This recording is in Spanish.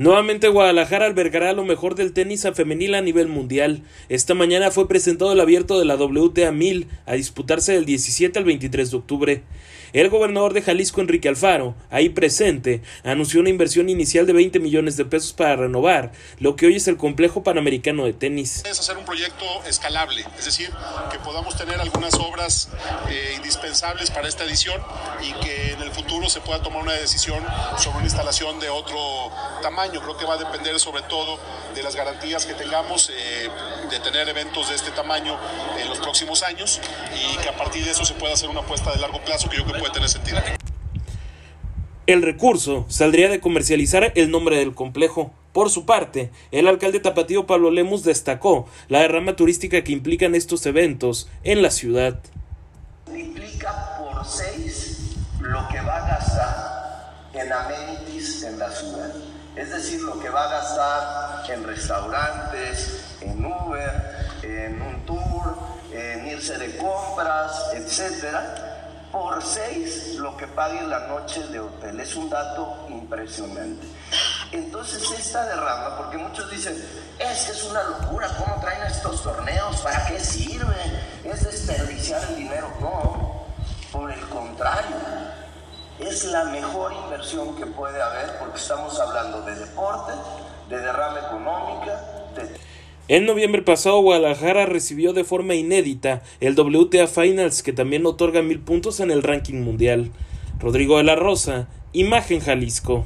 Nuevamente Guadalajara albergará lo mejor del tenis a femenil a nivel mundial. Esta mañana fue presentado el abierto de la WTA 1000 a disputarse del 17 al 23 de octubre. El gobernador de Jalisco, Enrique Alfaro, ahí presente, anunció una inversión inicial de 20 millones de pesos para renovar lo que hoy es el complejo panamericano de tenis. Es hacer un proyecto escalable, es decir, que podamos tener algunas obras eh, indispensables para esta edición y que en el futuro se pueda tomar una decisión sobre una instalación de otro tamaño. Creo que va a depender sobre todo de las garantías que tengamos eh, de tener eventos de este tamaño en los próximos años y que a partir de eso se pueda hacer una apuesta de largo plazo que yo creo puede tener sentido. El recurso saldría de comercializar el nombre del complejo. Por su parte, el alcalde tapatío Pablo Lemus destacó la derrama turística que implican estos eventos en la ciudad. En amenities en la ciudad. Es decir, lo que va a gastar en restaurantes, en Uber, en un tour, en irse de compras, etcétera por seis lo que pague la noche de hotel. Es un dato impresionante. Entonces esta derrama, porque muchos dicen, es que es una locura, ¿cómo traen estos torneos? ¿Para qué sirve? Es desperdiciar el dinero. No, por el contrario, es la mejor inversión que puede haber porque estamos hablando de deporte, de derrama económica, de... En noviembre pasado, Guadalajara recibió de forma inédita el WTA Finals, que también otorga mil puntos en el ranking mundial. Rodrigo de la Rosa, Imagen Jalisco.